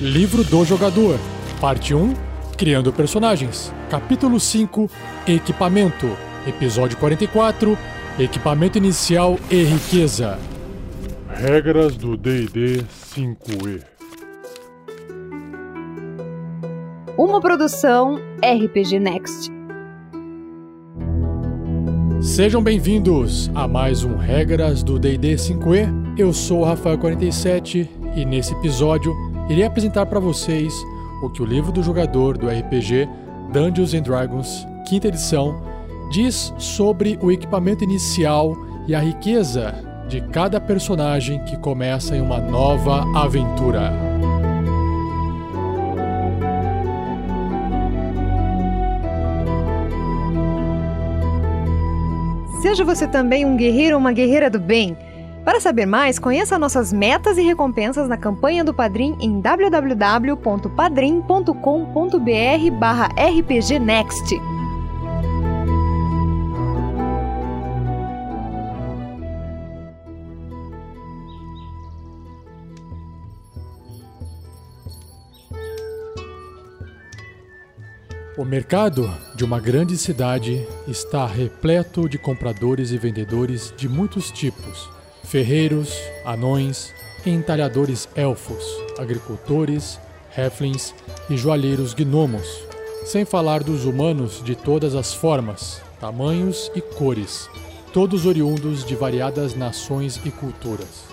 Livro do Jogador, Parte 1 Criando Personagens, Capítulo 5 Equipamento, Episódio 44 Equipamento Inicial e Riqueza. Regras do DD 5E. Uma produção RPG Next. Sejam bem-vindos a mais um Regras do DD 5E. Eu sou o Rafael47 e nesse episódio irei apresentar para vocês o que o livro do jogador do RPG Dungeons and Dragons, quinta edição, diz sobre o equipamento inicial e a riqueza de cada personagem que começa em uma nova aventura. Seja você também um guerreiro ou uma guerreira do bem. Para saber mais, conheça nossas metas e recompensas na campanha do Padrim em www.padrim.com.br barra rpgnext. O mercado de uma grande cidade está repleto de compradores e vendedores de muitos tipos: ferreiros, anões, entalhadores elfos, agricultores, halflings e joalheiros gnomos, sem falar dos humanos de todas as formas, tamanhos e cores, todos oriundos de variadas nações e culturas.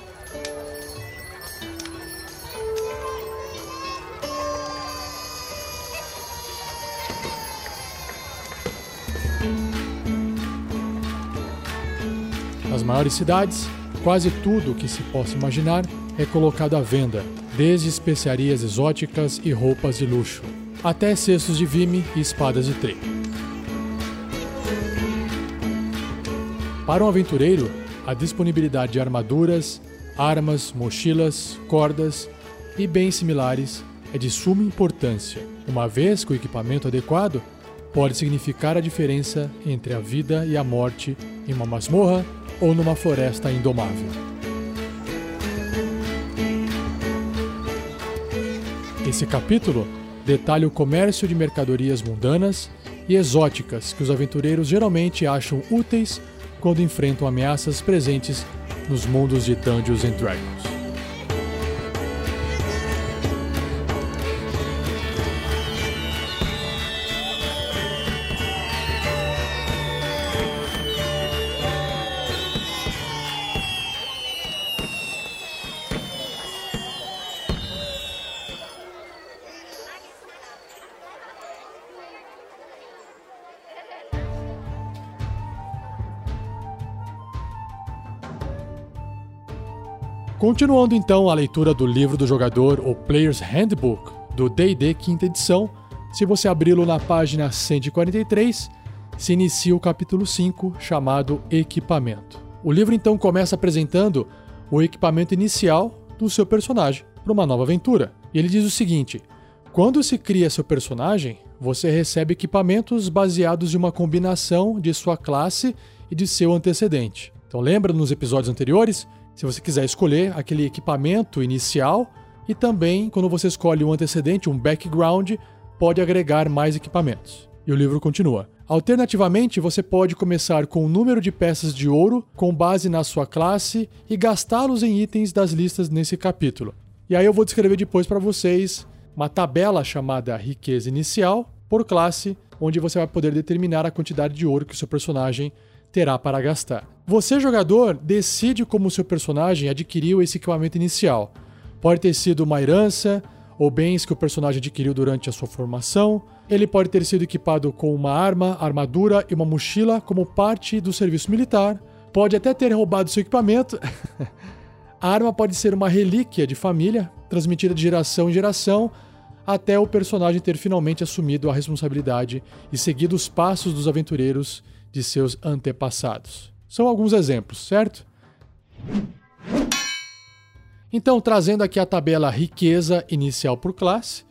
Nas maiores cidades, quase tudo o que se possa imaginar é colocado à venda, desde especiarias exóticas e roupas de luxo, até cestos de vime e espadas de trem. Para um aventureiro, a disponibilidade de armaduras, armas, mochilas, cordas e bens similares é de suma importância, uma vez que o equipamento adequado pode significar a diferença entre a vida e a morte em uma masmorra ou numa floresta indomável. Esse capítulo detalha o comércio de mercadorias mundanas e exóticas que os aventureiros geralmente acham úteis quando enfrentam ameaças presentes nos mundos de Dungeons and Dragons. Continuando então a leitura do livro do jogador, o Player's Handbook, do D&D quinta edição, se você abri-lo na página 143, se inicia o capítulo 5, chamado Equipamento. O livro então começa apresentando o equipamento inicial do seu personagem para uma nova aventura. E ele diz o seguinte: quando se cria seu personagem, você recebe equipamentos baseados em uma combinação de sua classe e de seu antecedente. Então lembra nos episódios anteriores se você quiser escolher aquele equipamento inicial e também quando você escolhe um antecedente, um background, pode agregar mais equipamentos. E o livro continua. Alternativamente, você pode começar com um número de peças de ouro com base na sua classe e gastá-los em itens das listas nesse capítulo. E aí eu vou descrever depois para vocês uma tabela chamada riqueza inicial por classe, onde você vai poder determinar a quantidade de ouro que o seu personagem terá para gastar. Você, jogador, decide como seu personagem adquiriu esse equipamento inicial. Pode ter sido uma herança ou bens que o personagem adquiriu durante a sua formação. Ele pode ter sido equipado com uma arma, armadura e uma mochila como parte do serviço militar. Pode até ter roubado seu equipamento. a arma pode ser uma relíquia de família, transmitida de geração em geração, até o personagem ter finalmente assumido a responsabilidade e seguido os passos dos aventureiros de seus antepassados. São alguns exemplos, certo? Então, trazendo aqui a tabela riqueza inicial por classe,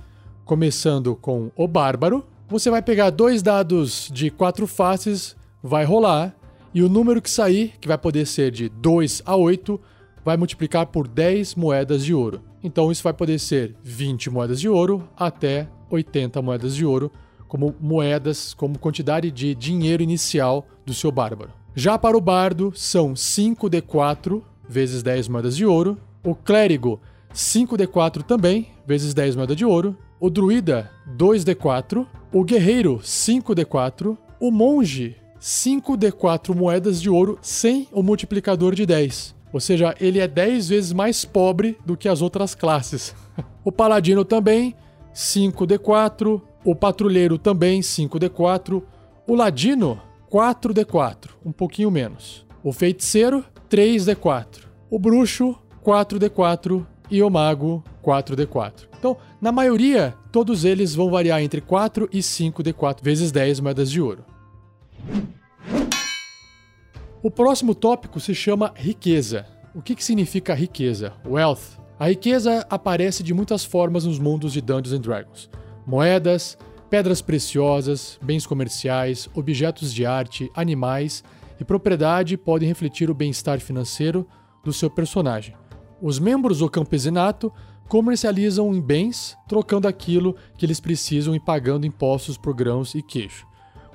começando com o bárbaro, você vai pegar dois dados de quatro faces, vai rolar, e o número que sair, que vai poder ser de 2 a 8, vai multiplicar por 10 moedas de ouro. Então isso vai poder ser 20 moedas de ouro até 80 moedas de ouro como moedas, como quantidade de dinheiro inicial do seu bárbaro. Já para o bardo são 5d4 vezes 10 moedas de ouro, o clérigo 5d4 também vezes 10 moedas de ouro, o druida 2d4, o guerreiro 5d4, o monge 5d4 moedas de ouro sem o multiplicador de 10. Ou seja, ele é 10 vezes mais pobre do que as outras classes. o paladino também 5d4, o patrulheiro também 5d4, o ladino 4d4, um pouquinho menos. O feiticeiro 3d4, o bruxo 4d4 e o mago 4d4. Então, na maioria, todos eles vão variar entre 4 e 5d4 vezes 10 moedas de ouro. O próximo tópico se chama riqueza. O que, que significa riqueza? Wealth. A riqueza aparece de muitas formas nos mundos de Dungeons and Dragons. Moedas, pedras preciosas, bens comerciais, objetos de arte, animais e propriedade podem refletir o bem-estar financeiro do seu personagem. Os membros do campesinato comercializam em bens, trocando aquilo que eles precisam e pagando impostos por grãos e queijo.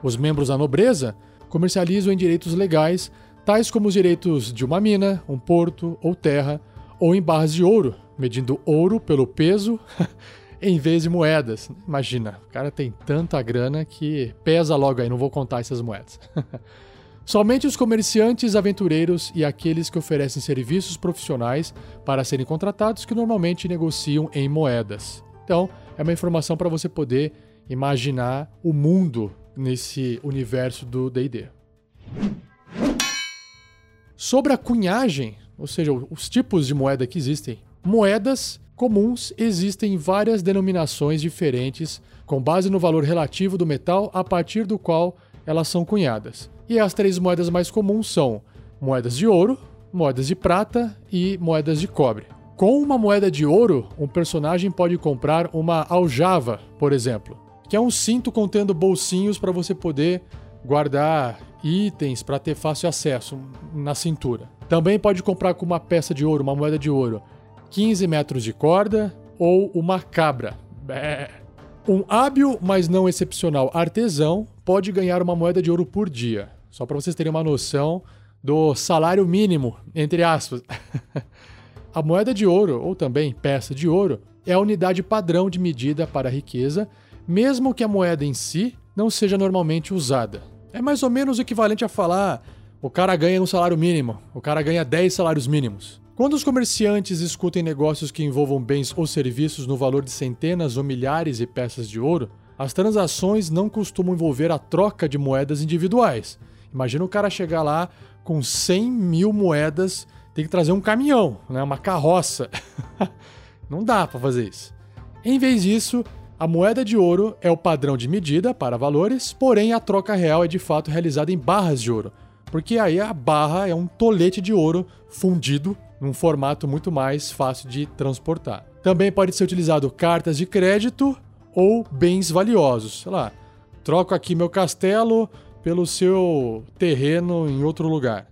Os membros da nobreza comercializam em direitos legais, tais como os direitos de uma mina, um porto ou terra, ou em barras de ouro, medindo ouro pelo peso em vez de moedas. Imagina, o cara tem tanta grana que pesa logo aí, não vou contar essas moedas. Somente os comerciantes, aventureiros e aqueles que oferecem serviços profissionais para serem contratados que normalmente negociam em moedas. Então, é uma informação para você poder imaginar o mundo nesse universo do D&D. Sobre a cunhagem, ou seja, os tipos de moeda que existem. Moedas comuns existem várias denominações diferentes com base no valor relativo do metal a partir do qual elas são cunhadas. E as três moedas mais comuns são moedas de ouro, moedas de prata e moedas de cobre. Com uma moeda de ouro, um personagem pode comprar uma aljava, por exemplo, que é um cinto contendo bolsinhos para você poder guardar itens para ter fácil acesso na cintura. Também pode comprar com uma peça de ouro, uma moeda de ouro, 15 metros de corda ou uma cabra. Bé. Um hábil, mas não excepcional artesão pode ganhar uma moeda de ouro por dia. Só para vocês terem uma noção do salário mínimo, entre aspas. a moeda de ouro, ou também peça de ouro, é a unidade padrão de medida para a riqueza mesmo que a moeda em si não seja normalmente usada. É mais ou menos o equivalente a falar: o cara ganha um salário mínimo, o cara ganha 10 salários mínimos. Quando os comerciantes escutem negócios que envolvam bens ou serviços no valor de centenas ou milhares de peças de ouro, as transações não costumam envolver a troca de moedas individuais. Imagina o cara chegar lá com 100 mil moedas, tem que trazer um caminhão, né? uma carroça. não dá para fazer isso. Em vez disso, a moeda de ouro é o padrão de medida para valores, porém a troca real é de fato realizada em barras de ouro, porque aí a barra é um tolete de ouro fundido num formato muito mais fácil de transportar. Também pode ser utilizado cartas de crédito ou bens valiosos. Sei lá, troco aqui meu castelo pelo seu terreno em outro lugar.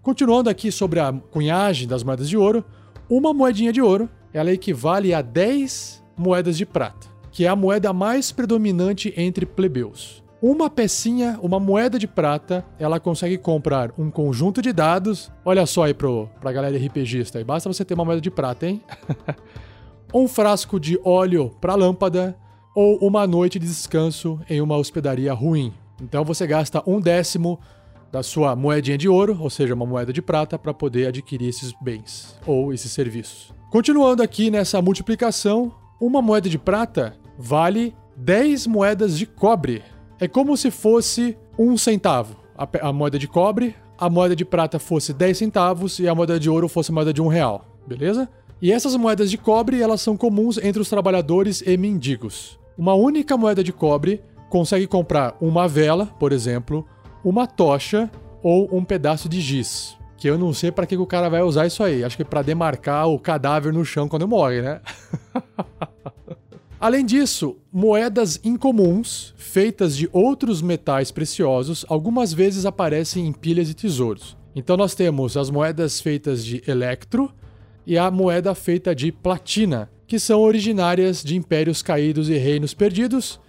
Continuando aqui sobre a cunhagem das moedas de ouro, uma moedinha de ouro ela equivale a 10 moedas de prata, que é a moeda mais predominante entre plebeus. Uma pecinha, uma moeda de prata, ela consegue comprar um conjunto de dados. Olha só aí pro, pra galera RPGista, aí basta você ter uma moeda de prata, hein? um frasco de óleo para lâmpada ou uma noite de descanso em uma hospedaria ruim. Então você gasta um décimo da sua moedinha de ouro, ou seja, uma moeda de prata, para poder adquirir esses bens ou esses serviços. Continuando aqui nessa multiplicação, uma moeda de prata vale 10 moedas de cobre. É como se fosse um centavo. A, a, moeda de cobre, a moeda de prata fosse 10 centavos e a moeda de ouro fosse moeda de um real. Beleza? E essas moedas de cobre elas são comuns entre os trabalhadores e mendigos. Uma única moeda de cobre consegue comprar uma vela, por exemplo, uma tocha ou um pedaço de giz que eu não sei para que, o cara vai usar isso aí. Acho que para demarcar o cadáver no chão quando morre, né? Além disso, moedas incomuns, feitas de outros metais preciosos, algumas vezes aparecem em pilhas de tesouros. Então nós temos as moedas feitas de electro, e a moeda feita de platina, que são originárias de impérios caídos e reinos perdidos,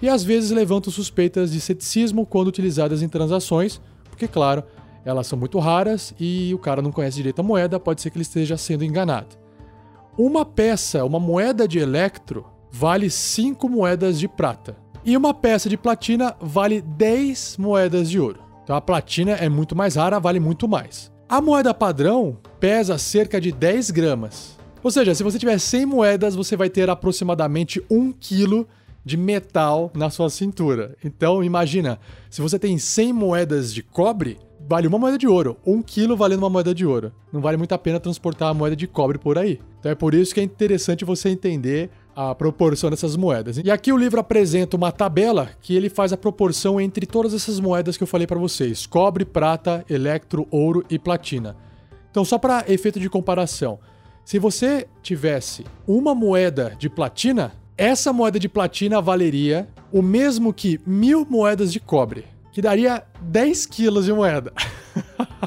e às vezes levantam suspeitas de ceticismo quando utilizadas em transações, porque, claro, elas são muito raras e o cara não conhece direito a moeda, pode ser que ele esteja sendo enganado. Uma peça, uma moeda de electro, vale 5 moedas de prata. E uma peça de platina vale 10 moedas de ouro. Então a platina é muito mais rara, vale muito mais. A moeda padrão pesa cerca de 10 gramas. Ou seja, se você tiver 100 moedas, você vai ter aproximadamente 1 quilo de metal na sua cintura. Então imagina, se você tem 100 moedas de cobre, vale uma moeda de ouro. Um quilo valendo uma moeda de ouro. Não vale muito a pena transportar a moeda de cobre por aí. Então é por isso que é interessante você entender a proporção dessas moedas. E aqui o livro apresenta uma tabela que ele faz a proporção entre todas essas moedas que eu falei para vocês: cobre, prata, electro, ouro e platina. Então, só para efeito de comparação, se você tivesse uma moeda de platina, essa moeda de platina valeria o mesmo que mil moedas de cobre, que daria 10 quilos de moeda.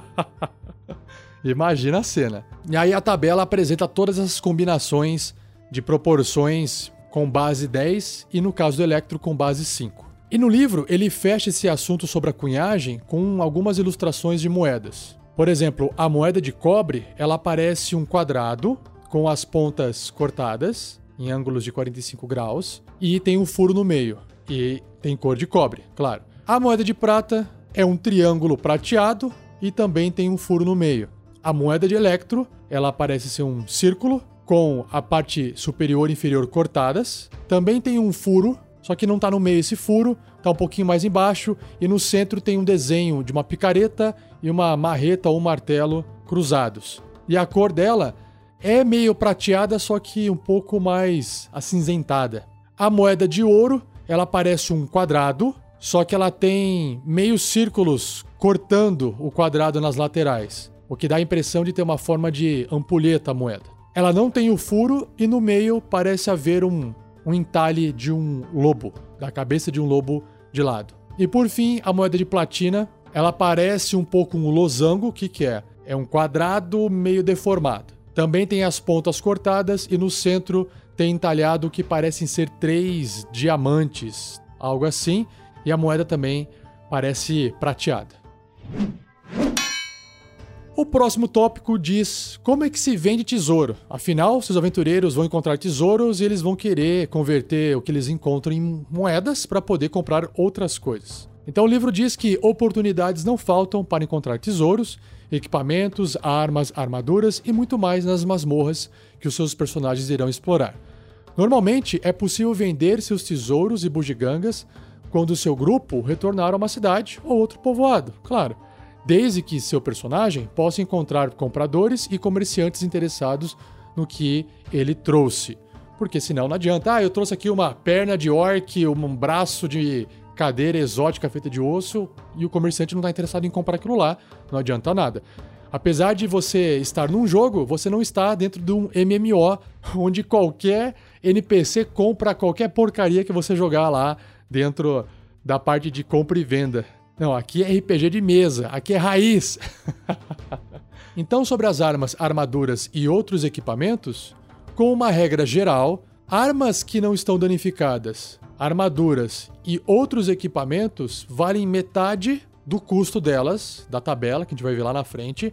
Imagina a cena. E aí a tabela apresenta todas essas combinações de proporções com base 10 e no caso do Electro com base 5. E no livro ele fecha esse assunto sobre a cunhagem com algumas ilustrações de moedas. Por exemplo, a moeda de cobre, ela parece um quadrado com as pontas cortadas em ângulos de 45 graus e tem um furo no meio e tem cor de cobre, claro. A moeda de prata é um triângulo prateado e também tem um furo no meio. A moeda de electro, ela parece ser um círculo com a parte superior e inferior cortadas. Também tem um furo, só que não está no meio esse furo, está um pouquinho mais embaixo e no centro tem um desenho de uma picareta e uma marreta ou martelo cruzados. E a cor dela é meio prateada, só que um pouco mais acinzentada. A moeda de ouro, ela parece um quadrado, só que ela tem meios círculos cortando o quadrado nas laterais, o que dá a impressão de ter uma forma de ampulheta a moeda. Ela não tem o furo e no meio parece haver um, um entalhe de um lobo, da cabeça de um lobo de lado. E por fim, a moeda de platina, ela parece um pouco um losango, o que, que é? É um quadrado meio deformado. Também tem as pontas cortadas e no centro tem entalhado o que parecem ser três diamantes, algo assim, e a moeda também parece prateada. O próximo tópico diz como é que se vende tesouro. Afinal, seus aventureiros vão encontrar tesouros e eles vão querer converter o que eles encontram em moedas para poder comprar outras coisas. Então o livro diz que oportunidades não faltam para encontrar tesouros, equipamentos, armas, armaduras e muito mais nas masmorras que os seus personagens irão explorar. Normalmente é possível vender seus tesouros e bugigangas quando seu grupo retornar a uma cidade ou outro povoado, claro desde que seu personagem possa encontrar compradores e comerciantes interessados no que ele trouxe. Porque senão não adianta, ah, eu trouxe aqui uma perna de orc, um braço de cadeira exótica feita de osso e o comerciante não está interessado em comprar aquilo lá, não adianta nada. Apesar de você estar num jogo, você não está dentro de um MMO onde qualquer NPC compra qualquer porcaria que você jogar lá dentro da parte de compra e venda. Não, aqui é RPG de mesa, aqui é raiz. então, sobre as armas, armaduras e outros equipamentos, com uma regra geral, armas que não estão danificadas, armaduras e outros equipamentos valem metade do custo delas, da tabela, que a gente vai ver lá na frente,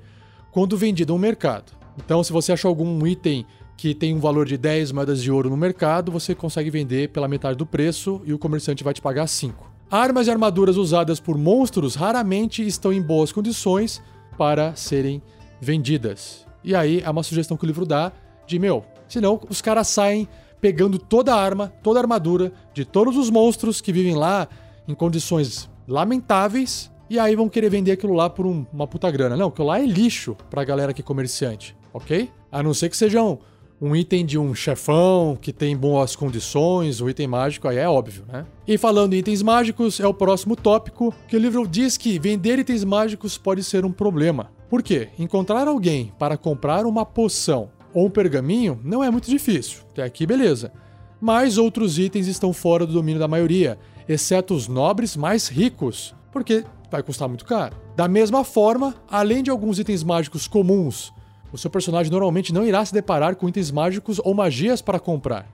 quando vendido no mercado. Então, se você achar algum item que tem um valor de 10 moedas de ouro no mercado, você consegue vender pela metade do preço e o comerciante vai te pagar 5. Armas e armaduras usadas por monstros raramente estão em boas condições para serem vendidas. E aí é uma sugestão que o livro dá de, meu, senão os caras saem pegando toda a arma, toda a armadura de todos os monstros que vivem lá em condições lamentáveis e aí vão querer vender aquilo lá por um, uma puta grana. Não, aquilo lá é lixo pra galera que é comerciante, ok? A não ser que sejam um item de um chefão que tem boas condições, o um item mágico, aí é óbvio, né? E falando em itens mágicos, é o próximo tópico, que o livro diz que vender itens mágicos pode ser um problema. Por quê? Encontrar alguém para comprar uma poção ou um pergaminho não é muito difícil, até aqui beleza. Mas outros itens estão fora do domínio da maioria, exceto os nobres mais ricos, porque vai custar muito caro. Da mesma forma, além de alguns itens mágicos comuns o seu personagem normalmente não irá se deparar com itens mágicos ou magias para comprar.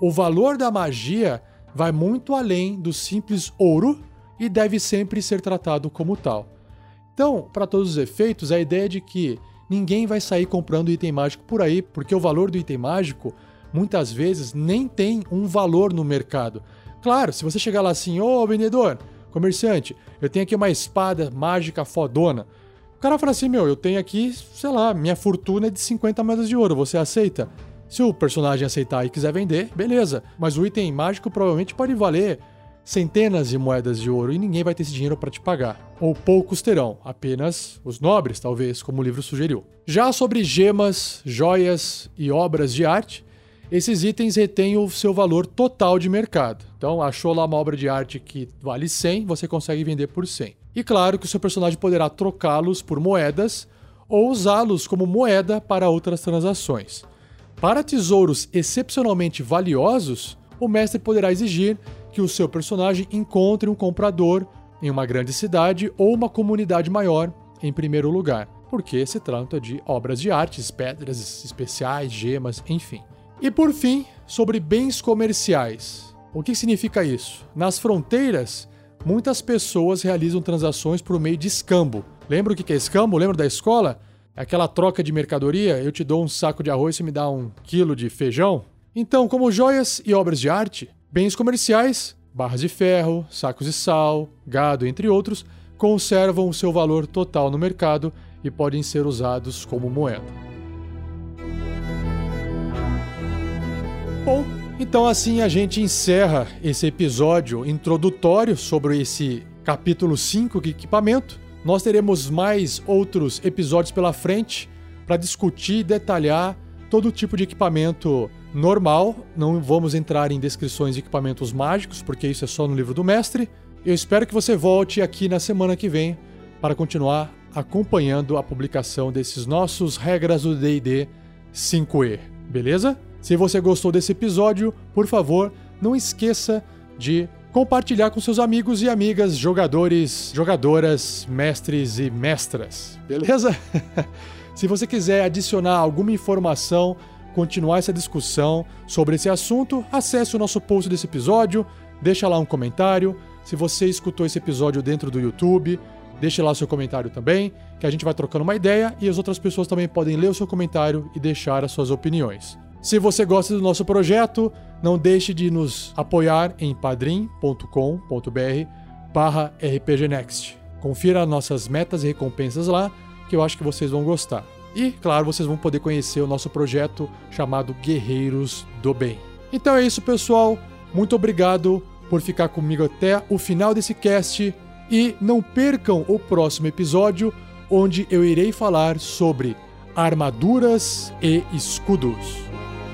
O valor da magia vai muito além do simples ouro e deve sempre ser tratado como tal. Então, para todos os efeitos, a ideia é de que ninguém vai sair comprando item mágico por aí, porque o valor do item mágico muitas vezes nem tem um valor no mercado. Claro, se você chegar lá assim, ô oh, vendedor, comerciante, eu tenho aqui uma espada mágica fodona cara fala assim: Meu, eu tenho aqui, sei lá, minha fortuna é de 50 moedas de ouro, você aceita? Se o personagem aceitar e quiser vender, beleza. Mas o item mágico provavelmente pode valer centenas de moedas de ouro e ninguém vai ter esse dinheiro para te pagar. Ou poucos terão, apenas os nobres, talvez, como o livro sugeriu. Já sobre gemas, joias e obras de arte, esses itens retêm o seu valor total de mercado. Então, achou lá uma obra de arte que vale 100, você consegue vender por 100. E claro que o seu personagem poderá trocá-los por moedas ou usá-los como moeda para outras transações. Para tesouros excepcionalmente valiosos, o mestre poderá exigir que o seu personagem encontre um comprador em uma grande cidade ou uma comunidade maior, em primeiro lugar, porque se trata de obras de artes, pedras especiais, gemas, enfim. E por fim, sobre bens comerciais. O que significa isso? Nas fronteiras, muitas pessoas realizam transações por meio de escambo. Lembra o que é escambo? Lembra da escola? É aquela troca de mercadoria, eu te dou um saco de arroz e me dá um quilo de feijão. Então, como joias e obras de arte, bens comerciais, barras de ferro, sacos de sal, gado, entre outros, conservam o seu valor total no mercado e podem ser usados como moeda. Bom, então assim a gente encerra esse episódio introdutório sobre esse capítulo 5 de equipamento. Nós teremos mais outros episódios pela frente para discutir e detalhar todo tipo de equipamento normal. Não vamos entrar em descrições de equipamentos mágicos, porque isso é só no livro do mestre. Eu espero que você volte aqui na semana que vem para continuar acompanhando a publicação desses nossos regras do D&D 5e, beleza? Se você gostou desse episódio, por favor, não esqueça de compartilhar com seus amigos e amigas, jogadores, jogadoras, mestres e mestras, beleza? Se você quiser adicionar alguma informação, continuar essa discussão sobre esse assunto, acesse o nosso post desse episódio, deixa lá um comentário. Se você escutou esse episódio dentro do YouTube, deixe lá seu comentário também, que a gente vai trocando uma ideia e as outras pessoas também podem ler o seu comentário e deixar as suas opiniões. Se você gosta do nosso projeto, não deixe de nos apoiar em padrim.com.br barra rpgnext. Confira nossas metas e recompensas lá, que eu acho que vocês vão gostar. E, claro, vocês vão poder conhecer o nosso projeto chamado Guerreiros do Bem. Então é isso, pessoal. Muito obrigado por ficar comigo até o final desse cast. E não percam o próximo episódio, onde eu irei falar sobre armaduras e escudos.